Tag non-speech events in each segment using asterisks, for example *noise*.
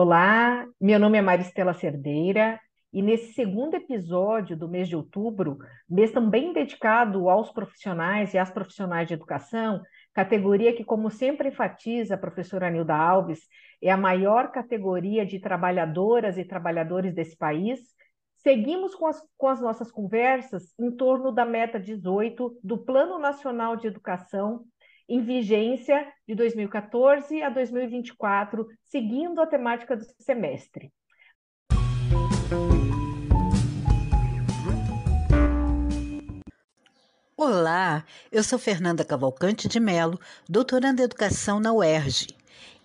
Olá, meu nome é Maristela Cerdeira e nesse segundo episódio do mês de outubro, mês também dedicado aos profissionais e às profissionais de educação, categoria que, como sempre enfatiza a professora Nilda Alves, é a maior categoria de trabalhadoras e trabalhadores desse país, seguimos com as, com as nossas conversas em torno da meta 18 do Plano Nacional de Educação em vigência de 2014 a 2024, seguindo a temática do semestre. Olá, eu sou Fernanda Cavalcante de Melo, doutoranda em Educação na UERJ.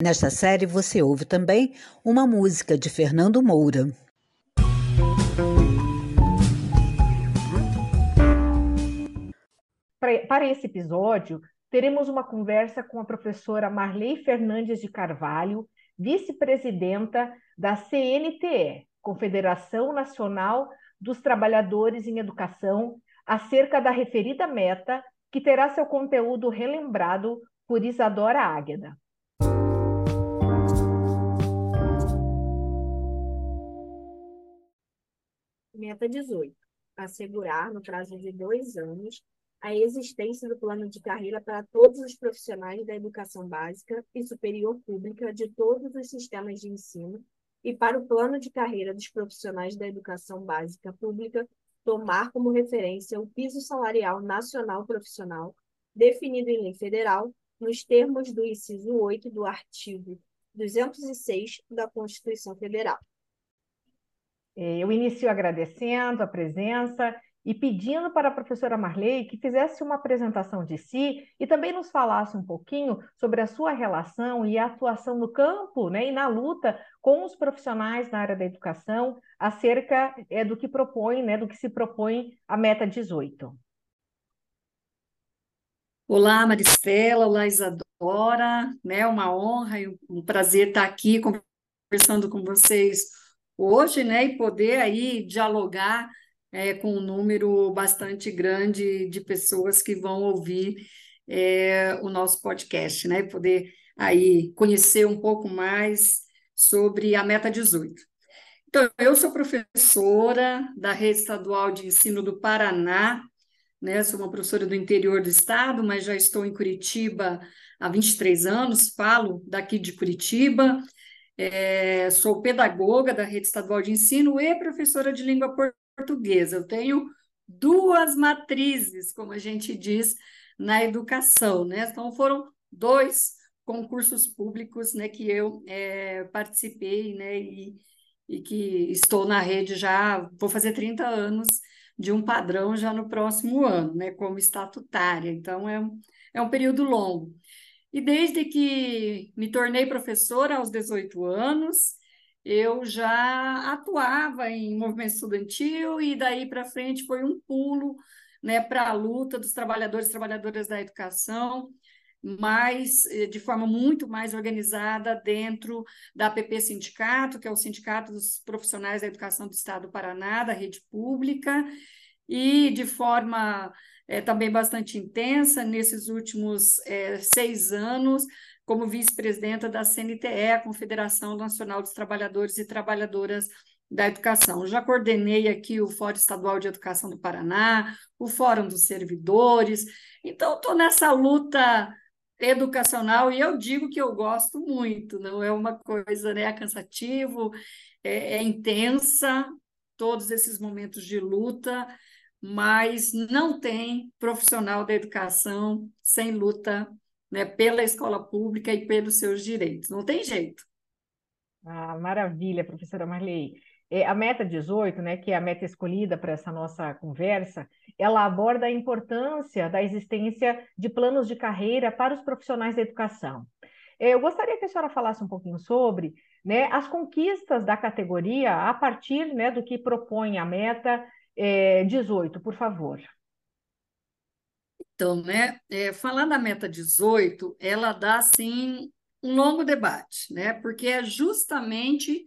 Nesta série você ouve também uma música de Fernando Moura. Para esse episódio, teremos uma conversa com a professora Marley Fernandes de Carvalho, vice-presidenta da CNTE, Confederação Nacional dos Trabalhadores em Educação, acerca da referida meta, que terá seu conteúdo relembrado por Isadora Águeda. Meta 18. Assegurar, no prazo de dois anos, a existência do plano de carreira para todos os profissionais da educação básica e superior pública de todos os sistemas de ensino e para o plano de carreira dos profissionais da educação básica pública tomar como referência o piso salarial nacional profissional definido em lei federal nos termos do inciso 8 do artigo 206 da Constituição Federal. É, eu inicio agradecendo a presença e pedindo para a professora Marley que fizesse uma apresentação de si e também nos falasse um pouquinho sobre a sua relação e atuação no campo né, e na luta com os profissionais na área da educação acerca é, do que propõe, né, do que se propõe a meta 18. Olá, Maristela, olá, Isadora, né, uma honra e um prazer estar aqui conversando com vocês hoje, né, e poder aí dialogar é, com um número bastante grande de pessoas que vão ouvir é, o nosso podcast, né, poder aí conhecer um pouco mais sobre a Meta 18. Então, eu sou professora da Rede Estadual de Ensino do Paraná, né, sou uma professora do interior do estado, mas já estou em Curitiba há 23 anos, falo daqui de Curitiba, é, sou pedagoga da Rede Estadual de Ensino e professora de língua portuguesa. Eu tenho duas matrizes, como a gente diz, na educação, né? Então, foram dois concursos públicos né, que eu é, participei né, e, e que estou na rede já, vou fazer 30 anos de um padrão já no próximo ano, né, como estatutária. Então, é um, é um período longo. E desde que me tornei professora aos 18 anos, eu já atuava em movimento estudantil e daí para frente foi um pulo né, para a luta dos trabalhadores e trabalhadoras da educação, mas eh, de forma muito mais organizada dentro da APP Sindicato, que é o Sindicato dos Profissionais da Educação do Estado do Paraná, da rede pública, e de forma é, também bastante intensa nesses últimos é, seis anos, como vice-presidenta da CNTE, a Confederação Nacional dos Trabalhadores e Trabalhadoras da Educação. Já coordenei aqui o Fórum Estadual de Educação do Paraná, o Fórum dos Servidores, então estou nessa luta educacional e eu digo que eu gosto muito, não é uma coisa né, cansativo, é, é intensa, todos esses momentos de luta, mas não tem profissional da educação sem luta né, pela escola pública e pelos seus direitos. Não tem jeito. Ah, maravilha, professora Marley. É, a meta 18, né, que é a meta escolhida para essa nossa conversa, ela aborda a importância da existência de planos de carreira para os profissionais da educação. É, eu gostaria que a senhora falasse um pouquinho sobre né, as conquistas da categoria a partir né, do que propõe a meta é, 18, por favor. Então, né, é, falar da meta 18, ela dá, assim, um longo debate, né, porque é justamente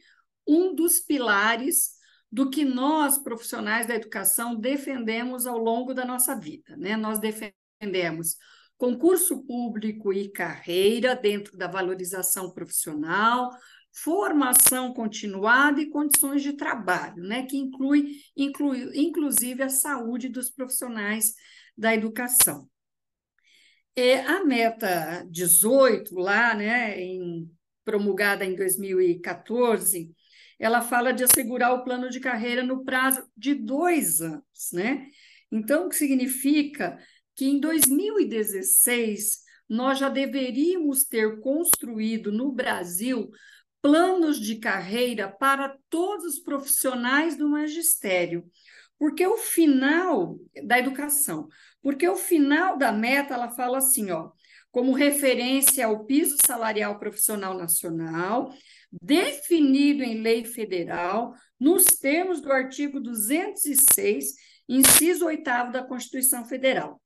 um dos pilares do que nós, profissionais da educação, defendemos ao longo da nossa vida. Né? Nós defendemos concurso público e carreira dentro da valorização profissional, formação continuada e condições de trabalho, né? que inclui, inclui inclusive a saúde dos profissionais da educação. É, a meta 18, lá, né, em, promulgada em 2014, ela fala de assegurar o plano de carreira no prazo de dois anos, né? Então, o que significa que em 2016 nós já deveríamos ter construído no Brasil planos de carreira para todos os profissionais do magistério, porque o final da educação, porque o final da meta ela fala assim, ó, como referência ao piso salarial profissional nacional, definido em lei federal, nos termos do artigo 206, inciso 8 da Constituição Federal.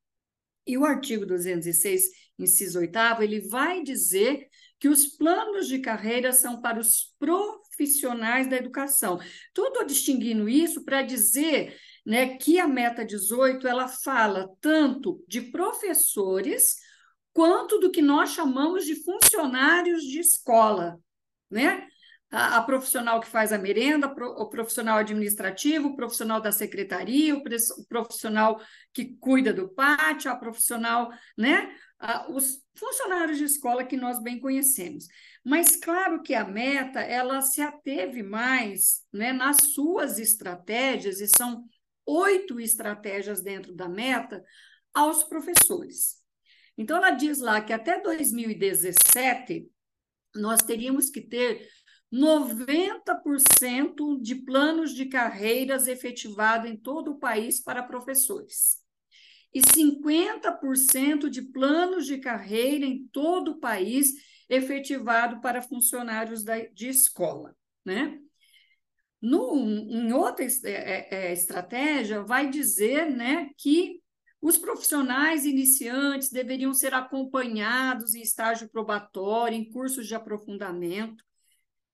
E o artigo 206, inciso 8, ele vai dizer que os planos de carreira são para os profissionais da educação. Estou distinguindo isso para dizer né, que a meta 18 ela fala tanto de professores quanto do que nós chamamos de funcionários de escola né? A, a, profissional que faz a merenda, o profissional administrativo, o profissional da secretaria, o, o profissional que cuida do pátio, a profissional, né? Os funcionários de escola que nós bem conhecemos. Mas claro que a meta ela se ateve mais né, nas suas estratégias, e são oito estratégias dentro da meta, aos professores. Então, ela diz lá que até 2017 nós teríamos que ter 90% de planos de carreiras efetivados em todo o país para professores. E 50% de planos de carreira em todo o país efetivado para funcionários da, de escola, né? No, em outra é, é, é, estratégia, vai dizer né, que os profissionais iniciantes deveriam ser acompanhados em estágio probatório, em cursos de aprofundamento.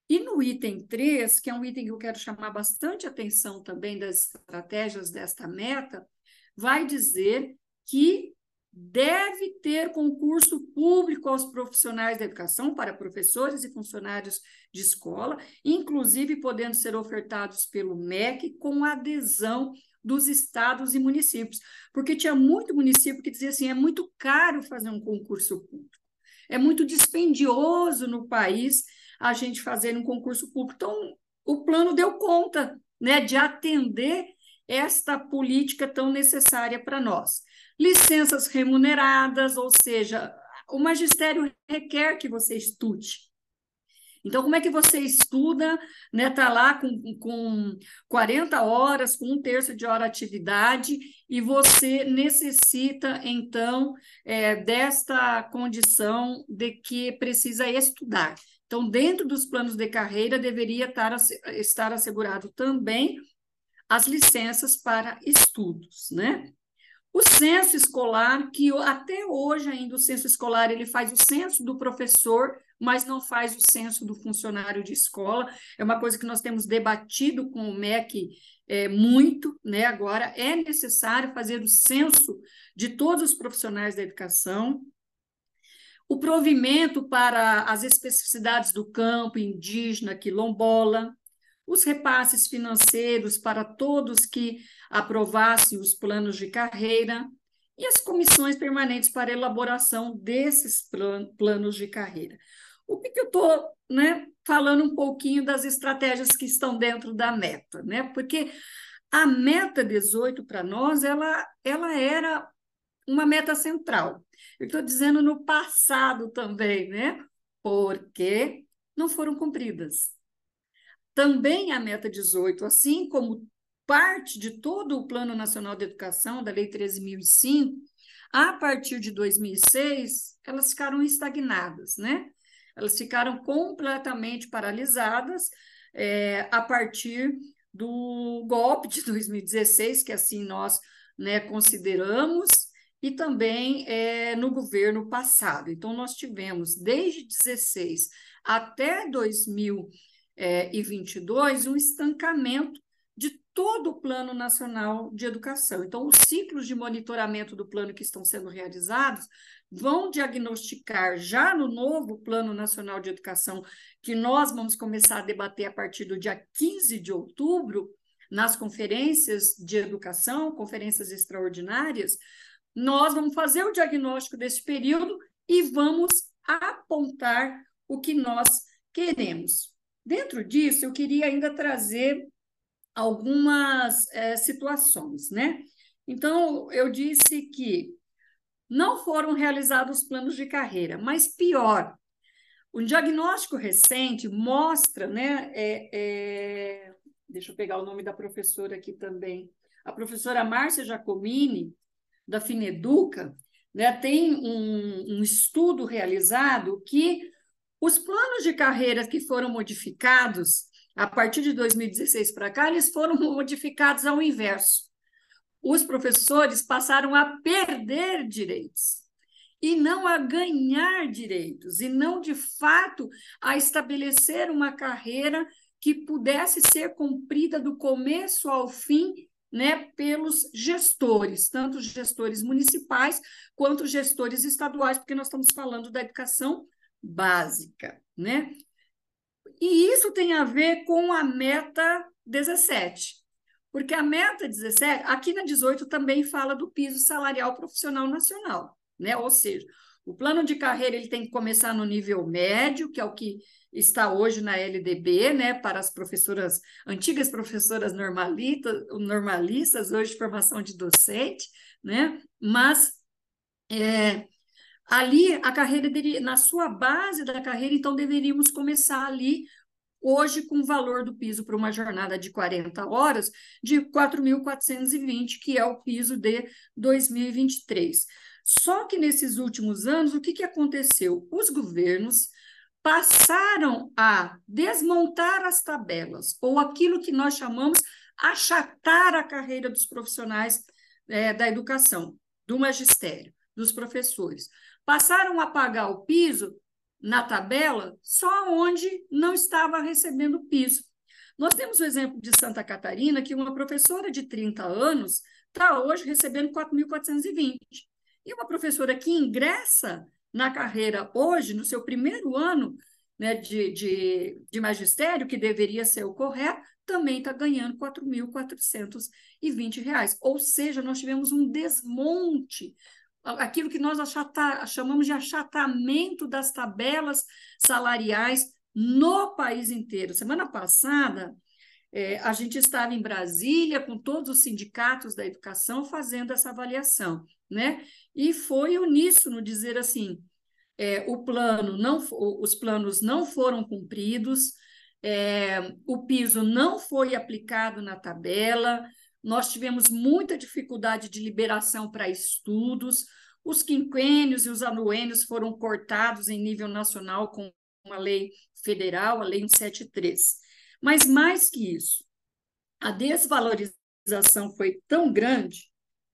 E no item 3, que é um item que eu quero chamar bastante atenção também das estratégias desta meta, vai dizer que deve ter concurso público aos profissionais da educação, para professores e funcionários de escola, inclusive podendo ser ofertados pelo MEC com adesão dos estados e municípios, porque tinha muito município que dizia assim: é muito caro fazer um concurso público, é muito dispendioso no país a gente fazer um concurso público. Então, o plano deu conta né, de atender esta política tão necessária para nós. Licenças remuneradas, ou seja, o magistério requer que você estude. Então, como é que você estuda, né? Está lá com, com 40 horas, com um terço de hora atividade, e você necessita, então, é, desta condição de que precisa estudar. Então, dentro dos planos de carreira, deveria estar, estar assegurado também as licenças para estudos, né? O censo escolar, que até hoje ainda o censo escolar ele faz o censo do professor, mas não faz o censo do funcionário de escola. É uma coisa que nós temos debatido com o MEC é, muito, né? Agora é necessário fazer o censo de todos os profissionais da educação. O provimento para as especificidades do campo indígena, quilombola, os repasses financeiros para todos que aprovassem os planos de carreira e as comissões permanentes para elaboração desses plan planos de carreira. O que, que eu estou né, falando um pouquinho das estratégias que estão dentro da meta, né? Porque a meta 18 para nós ela, ela era uma meta central. Eu estou dizendo no passado também, né? Porque não foram cumpridas. Também a meta 18, assim como parte de todo o Plano Nacional de Educação, da Lei 13.005, a partir de 2006, elas ficaram estagnadas, né? elas ficaram completamente paralisadas é, a partir do golpe de 2016, que assim nós né, consideramos, e também é, no governo passado. Então, nós tivemos, desde 16 até 2022, um estancamento de todo o Plano Nacional de Educação. Então, os ciclos de monitoramento do plano que estão sendo realizados vão diagnosticar já no novo Plano Nacional de Educação, que nós vamos começar a debater a partir do dia 15 de outubro, nas conferências de educação, conferências extraordinárias, nós vamos fazer o diagnóstico desse período e vamos apontar o que nós queremos. Dentro disso, eu queria ainda trazer algumas é, situações, né? Então, eu disse que não foram realizados planos de carreira, mas pior, um diagnóstico recente mostra, né? É, é, deixa eu pegar o nome da professora aqui também, a professora Márcia Giacomini, da Fineduca, né, tem um, um estudo realizado que os planos de carreira que foram modificados a partir de 2016 para cá, eles foram *laughs* modificados ao inverso. Os professores passaram a perder direitos e não a ganhar direitos, e não de fato a estabelecer uma carreira que pudesse ser cumprida do começo ao fim né, pelos gestores, tanto gestores municipais quanto gestores estaduais, porque nós estamos falando da educação básica, né? E isso tem a ver com a meta 17, porque a meta 17, aqui na 18 também fala do piso salarial profissional nacional, né? Ou seja, o plano de carreira ele tem que começar no nível médio, que é o que está hoje na LDB, né, para as professoras, antigas professoras normalistas, normalistas hoje formação de docente, né, mas é, ali a carreira, deveria, na sua base da carreira, então deveríamos começar ali hoje com o valor do piso para uma jornada de 40 horas de 4.420, que é o piso de 2023. Só que nesses últimos anos, o que, que aconteceu? Os governos passaram a desmontar as tabelas, ou aquilo que nós chamamos achatar a carreira dos profissionais é, da educação, do magistério, dos professores. Passaram a pagar o piso na tabela só onde não estava recebendo piso. Nós temos o exemplo de Santa Catarina, que uma professora de 30 anos está hoje recebendo 4.420. E uma professora que ingressa na carreira hoje, no seu primeiro ano né, de, de, de magistério, que deveria ser o correto, também está ganhando R$ 4.420. Ou seja, nós tivemos um desmonte, aquilo que nós achata, chamamos de achatamento das tabelas salariais no país inteiro. Semana passada, é, a gente estava em Brasília com todos os sindicatos da educação fazendo essa avaliação, né? E foi uníssono dizer assim: é, o plano não, os planos não foram cumpridos, é, o piso não foi aplicado na tabela, nós tivemos muita dificuldade de liberação para estudos, os quinquênios e os anuênios foram cortados em nível nacional com uma lei federal, a Lei 173. Mas mais que isso, a desvalorização foi tão grande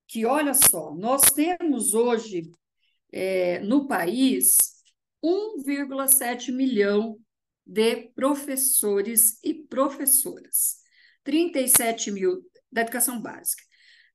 que, olha só, nós temos hoje é, no país 1,7 milhão de professores e professoras. 37 mil da educação básica.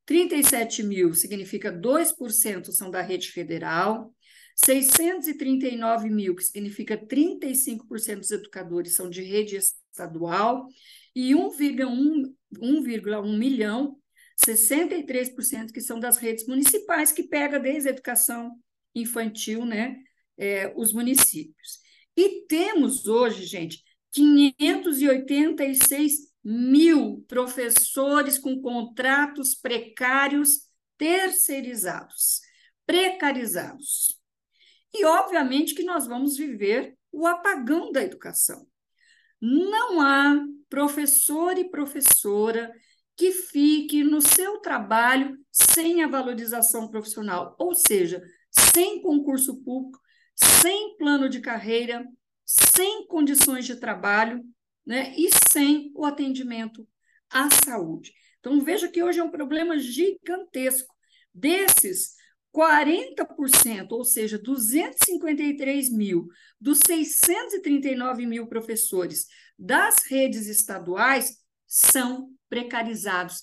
37 mil significa 2% são da rede federal, 639 mil, que significa 35% dos educadores são de rede estadual, e 1,1 milhão, 63% que são das redes municipais, que pega desde a educação infantil, né, é, os municípios. E temos hoje, gente, 586 mil professores com contratos precários terceirizados, precarizados. E, obviamente, que nós vamos viver o apagão da educação. Não há professor e professora que fique no seu trabalho sem a valorização profissional, ou seja, sem concurso público, sem plano de carreira sem condições de trabalho né, e sem o atendimento à saúde. Então, veja que hoje é um problema gigantesco. Desses, 40%, ou seja, 253 mil dos 639 mil professores das redes estaduais são precarizados.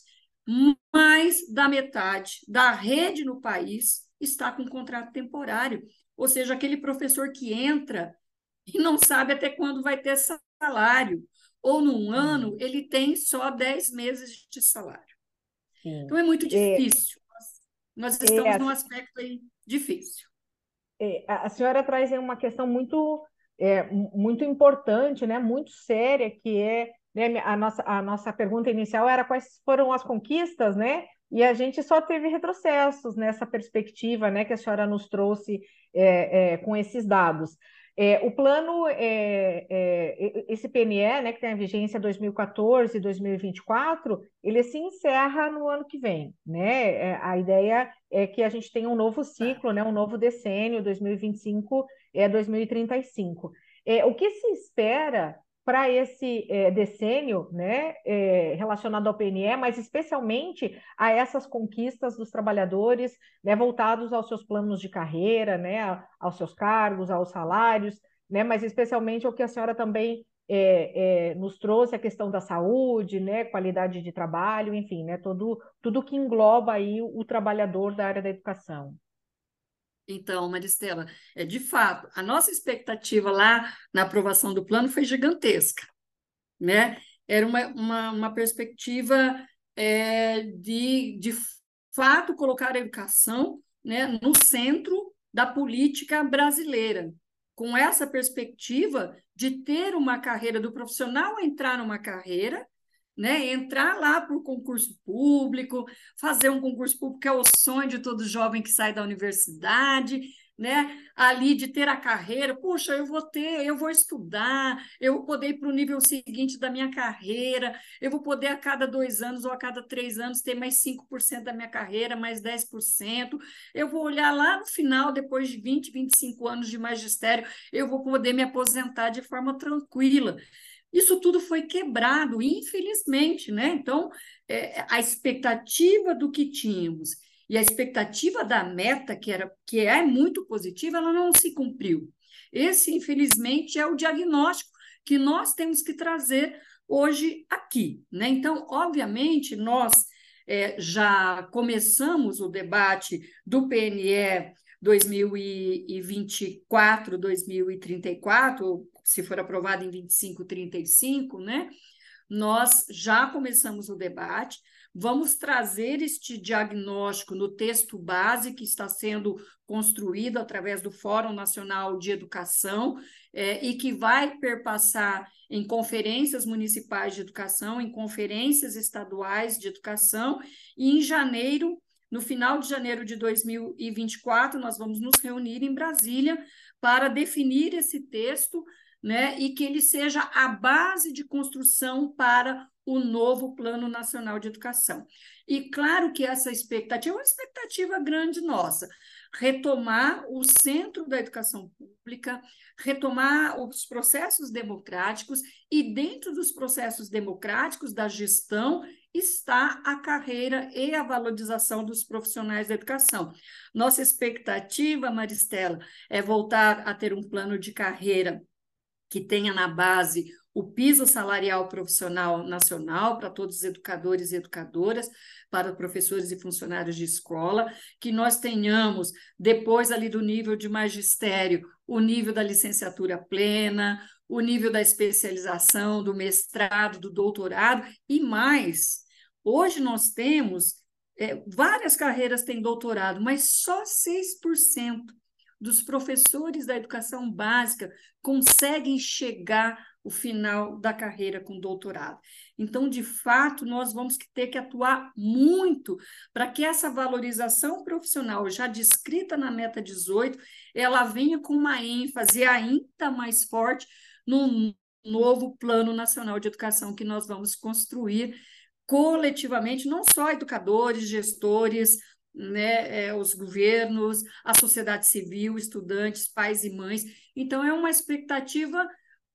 Mais da metade da rede no país está com contrato temporário, ou seja, aquele professor que entra e não sabe até quando vai ter salário, ou num ano ele tem só 10 meses de salário. Sim. Então é muito é, difícil. É, nós, nós estamos é, num aspecto aí difícil. É, a senhora traz uma questão muito, é, muito importante, né, muito séria, que é né, a, nossa, a nossa pergunta inicial era quais foram as conquistas, né? E a gente só teve retrocessos nessa perspectiva, né, que a senhora nos trouxe é, é, com esses dados. É, o plano, é, é, esse PNE, né, que tem a vigência 2014 e 2024, ele se encerra no ano que vem. Né? É, a ideia é que a gente tenha um novo ciclo, né, um novo decênio, 2025 é 2035. É, o que se espera para esse é, decênio né, é, relacionado ao PNE, mas especialmente a essas conquistas dos trabalhadores né, voltados aos seus planos de carreira, né, aos seus cargos, aos salários, né, mas especialmente o que a senhora também é, nos trouxe, a questão da saúde, né, qualidade de trabalho, enfim, né, todo, tudo que engloba aí o trabalhador da área da educação. Então, Maristela, é, de fato, a nossa expectativa lá na aprovação do plano foi gigantesca, né? Era uma, uma, uma perspectiva é, de, de fato, colocar a educação né, no centro da política brasileira, com essa perspectiva de ter uma carreira, do profissional entrar numa carreira né? Entrar lá para o concurso público, fazer um concurso público é o sonho de todo jovem que sai da universidade, né? Ali de ter a carreira, puxa, eu vou ter, eu vou estudar, eu vou poder ir para o nível seguinte da minha carreira, eu vou poder a cada dois anos ou a cada três anos ter mais 5% da minha carreira, mais 10%. Eu vou olhar lá no final, depois de 20, 25 anos de magistério, eu vou poder me aposentar de forma tranquila. Isso tudo foi quebrado, infelizmente, né? Então, é, a expectativa do que tínhamos e a expectativa da meta, que, era, que é muito positiva, ela não se cumpriu. Esse, infelizmente, é o diagnóstico que nós temos que trazer hoje aqui. Né? Então, obviamente, nós é, já começamos o debate do PNE 2024, 2034, se for aprovado em 25, 35, né? Nós já começamos o debate, vamos trazer este diagnóstico no texto base que está sendo construído através do Fórum Nacional de Educação é, e que vai perpassar em conferências municipais de educação, em conferências estaduais de educação, e em janeiro no final de janeiro de 2024, nós vamos nos reunir em Brasília para definir esse texto né, e que ele seja a base de construção para o novo Plano Nacional de Educação. E claro que essa expectativa é uma expectativa grande nossa, retomar o centro da educação pública, retomar os processos democráticos e dentro dos processos democráticos da gestão está a carreira e a valorização dos profissionais da educação. Nossa expectativa, Maristela, é voltar a ter um plano de carreira que tenha na base o piso salarial profissional nacional para todos os educadores e educadoras, para professores e funcionários de escola, que nós tenhamos, depois ali do nível de magistério, o nível da licenciatura plena, o nível da especialização, do mestrado, do doutorado e mais. Hoje nós temos é, várias carreiras têm doutorado, mas só 6% dos professores da educação básica conseguem chegar o final da carreira com doutorado. Então, de fato, nós vamos ter que atuar muito para que essa valorização profissional já descrita na meta 18, ela venha com uma ênfase ainda mais forte no novo Plano Nacional de Educação que nós vamos construir coletivamente, não só educadores, gestores, né, é, os governos, a sociedade civil, estudantes, pais e mães. Então, é uma expectativa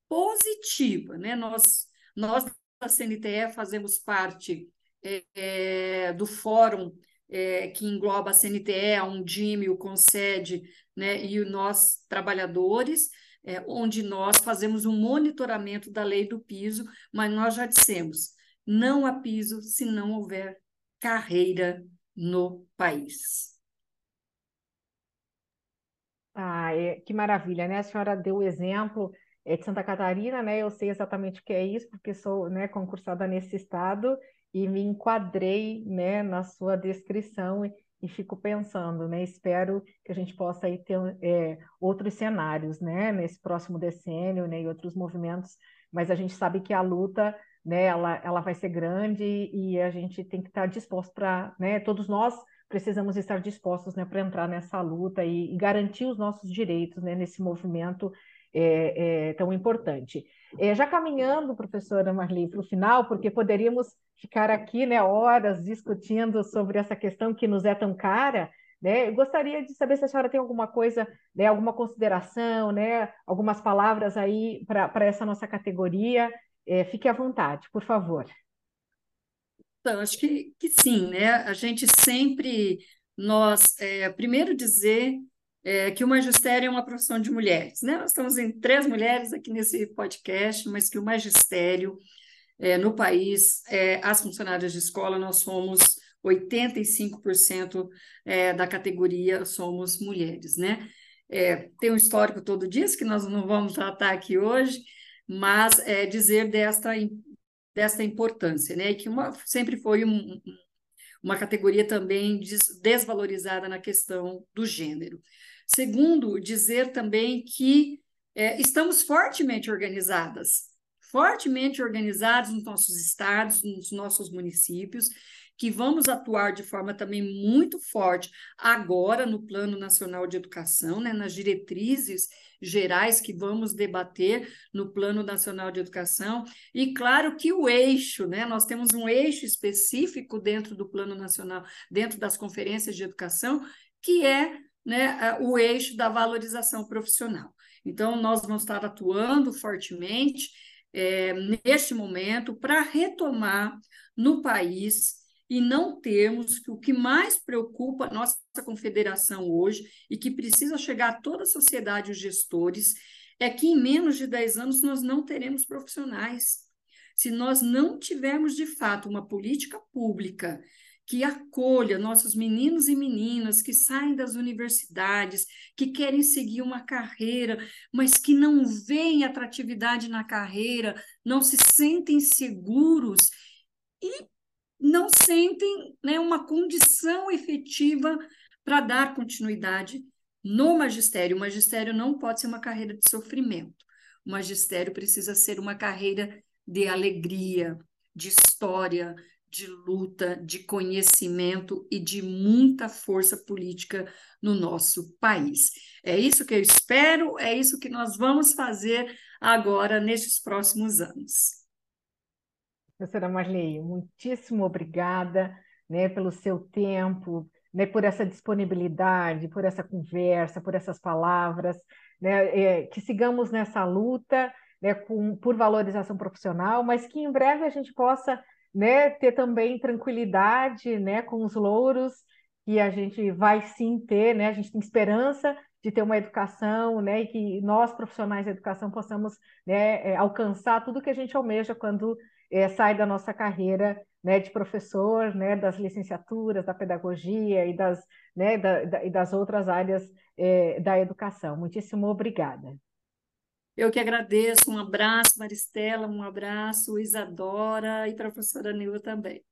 positiva, né? Nós, nós da CNTE fazemos parte é, é, do fórum é, que engloba a CNTE, a Undime, o Concede, né, e nós trabalhadores, é, onde nós fazemos um monitoramento da lei do piso, mas nós já dissemos, não há piso se não houver carreira no país. Ah, é, que maravilha, né? A senhora deu o exemplo é, de Santa Catarina, né? Eu sei exatamente o que é isso, porque sou, né, concursada nesse estado e me enquadrei, né, na sua descrição e, e fico pensando, né? Espero que a gente possa aí ter é, outros cenários, né, nesse próximo decênio, né, e outros movimentos, mas a gente sabe que a luta, né, ela, ela vai ser grande e a gente tem que estar disposto para, né, todos nós precisamos estar dispostos, né, para entrar nessa luta e, e, garantir os nossos direitos, né, nesse movimento é, é, tão importante. É, já caminhando, professora Marli, para o final, porque poderíamos ficar aqui né, horas discutindo sobre essa questão que nos é tão cara, né? Eu gostaria de saber se a senhora tem alguma coisa, né, alguma consideração, né, algumas palavras aí para essa nossa categoria. É, fique à vontade, por favor. Então, acho que, que sim, né? A gente sempre, nós, é, primeiro dizer é, que o magistério é uma profissão de mulheres, né? Nós estamos em três mulheres aqui nesse podcast, mas que o magistério é, no país, é, as funcionárias de escola, nós somos 85% é, da categoria somos mulheres, né? É, tem um histórico todo disso que nós não vamos tratar aqui hoje, mas é, dizer desta desta importância, né? Que uma, sempre foi um, uma categoria também des, desvalorizada na questão do gênero. Segundo, dizer também que é, estamos fortemente organizadas, fortemente organizados nos nossos estados, nos nossos municípios, que vamos atuar de forma também muito forte agora no Plano Nacional de Educação, né, nas diretrizes gerais que vamos debater no Plano Nacional de Educação, e claro que o eixo, né, nós temos um eixo específico dentro do Plano Nacional, dentro das conferências de educação, que é né, o eixo da valorização profissional. Então, nós vamos estar atuando fortemente é, neste momento para retomar no país e não termos que o que mais preocupa a nossa confederação hoje e que precisa chegar a toda a sociedade, os gestores, é que em menos de 10 anos nós não teremos profissionais. Se nós não tivermos de fato uma política pública que acolha nossos meninos e meninas que saem das universidades, que querem seguir uma carreira, mas que não veem atratividade na carreira, não se sentem seguros e não sentem né, uma condição efetiva para dar continuidade no magistério. O magistério não pode ser uma carreira de sofrimento. O magistério precisa ser uma carreira de alegria, de história, de luta, de conhecimento e de muita força política no nosso país. É isso que eu espero, é isso que nós vamos fazer agora nestes próximos anos. Professora Marley, muitíssimo obrigada né, pelo seu tempo, né, por essa disponibilidade, por essa conversa, por essas palavras, né, é, que sigamos nessa luta né, com, por valorização profissional, mas que em breve a gente possa né, ter também tranquilidade né, com os louros que a gente vai sim ter, né, a gente tem esperança de ter uma educação, né, e que nós profissionais da educação possamos né, é, alcançar tudo que a gente almeja quando é, sai da nossa carreira né, de professor, né, das licenciaturas, da pedagogia e das, né, da, da, e das outras áreas é, da educação. Muitíssimo obrigada. Eu que agradeço. Um abraço, Maristela, um abraço, Isadora e professora Nilva também.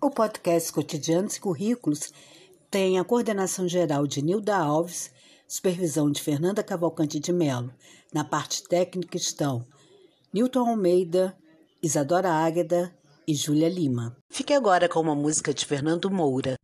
O podcast Cotidianos e Currículos tem a coordenação geral de Nilda Alves supervisão de Fernanda Cavalcante de Melo. Na parte técnica estão Newton Almeida, Isadora Águeda e Júlia Lima. Fique agora com uma música de Fernando Moura.